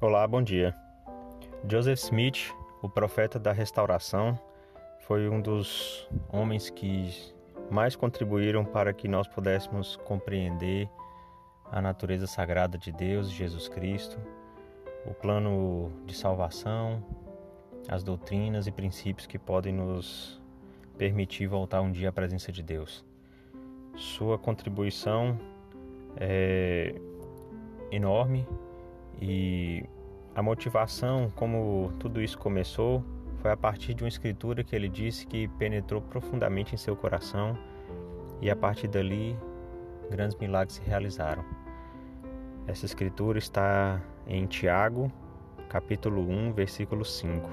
Olá, bom dia. Joseph Smith, o profeta da restauração, foi um dos homens que mais contribuíram para que nós pudéssemos compreender a natureza sagrada de Deus, Jesus Cristo, o plano de salvação, as doutrinas e princípios que podem nos permitir voltar um dia à presença de Deus. Sua contribuição é enorme e a motivação, como tudo isso começou, foi a partir de uma escritura que ele disse que penetrou profundamente em seu coração e a partir dali grandes milagres se realizaram. Essa escritura está em Tiago, capítulo 1, versículo 5.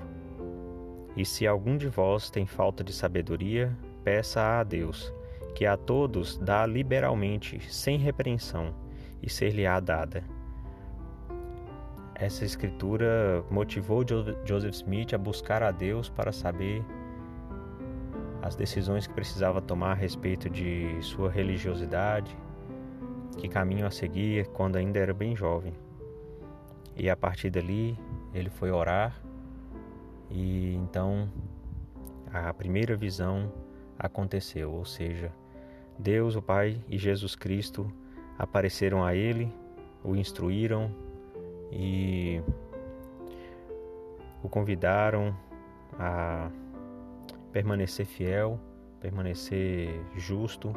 E se algum de vós tem falta de sabedoria, peça a Deus, que a todos dá liberalmente, sem repreensão, e ser-lhe-á dada. Essa escritura motivou Joseph Smith a buscar a Deus para saber as decisões que precisava tomar a respeito de sua religiosidade, que caminho a seguir quando ainda era bem jovem. E a partir dali ele foi orar e então a primeira visão aconteceu, ou seja, Deus, o Pai e Jesus Cristo apareceram a ele, o instruíram e o convidaram a permanecer fiel, permanecer justo,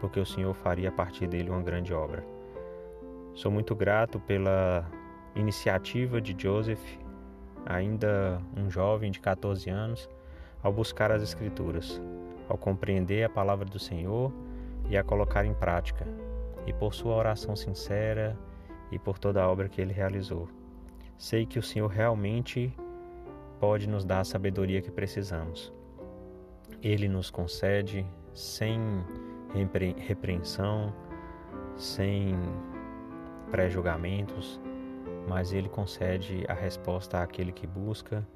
porque o Senhor faria a partir dele uma grande obra. Sou muito grato pela iniciativa de Joseph, ainda um jovem de 14 anos, ao buscar as Escrituras, ao compreender a palavra do Senhor e a colocar em prática, e por sua oração sincera e por toda a obra que ele realizou. Sei que o Senhor realmente pode nos dar a sabedoria que precisamos. Ele nos concede sem repreensão, sem pré-julgamentos, mas ele concede a resposta àquele que busca,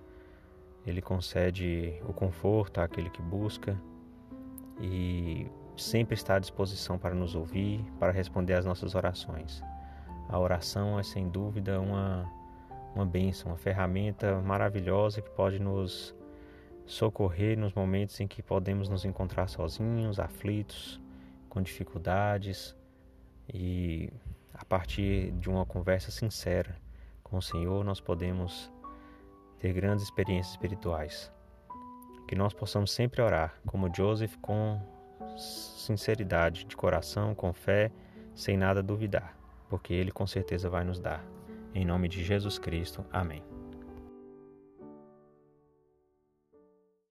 ele concede o conforto àquele que busca e sempre está à disposição para nos ouvir, para responder às nossas orações. A oração é sem dúvida uma, uma bênção, uma ferramenta maravilhosa que pode nos socorrer nos momentos em que podemos nos encontrar sozinhos, aflitos, com dificuldades e a partir de uma conversa sincera com o Senhor nós podemos ter grandes experiências espirituais. Que nós possamos sempre orar, como Joseph, com sinceridade de coração, com fé, sem nada duvidar, porque Ele com certeza vai nos dar. Em nome de Jesus Cristo. Amém.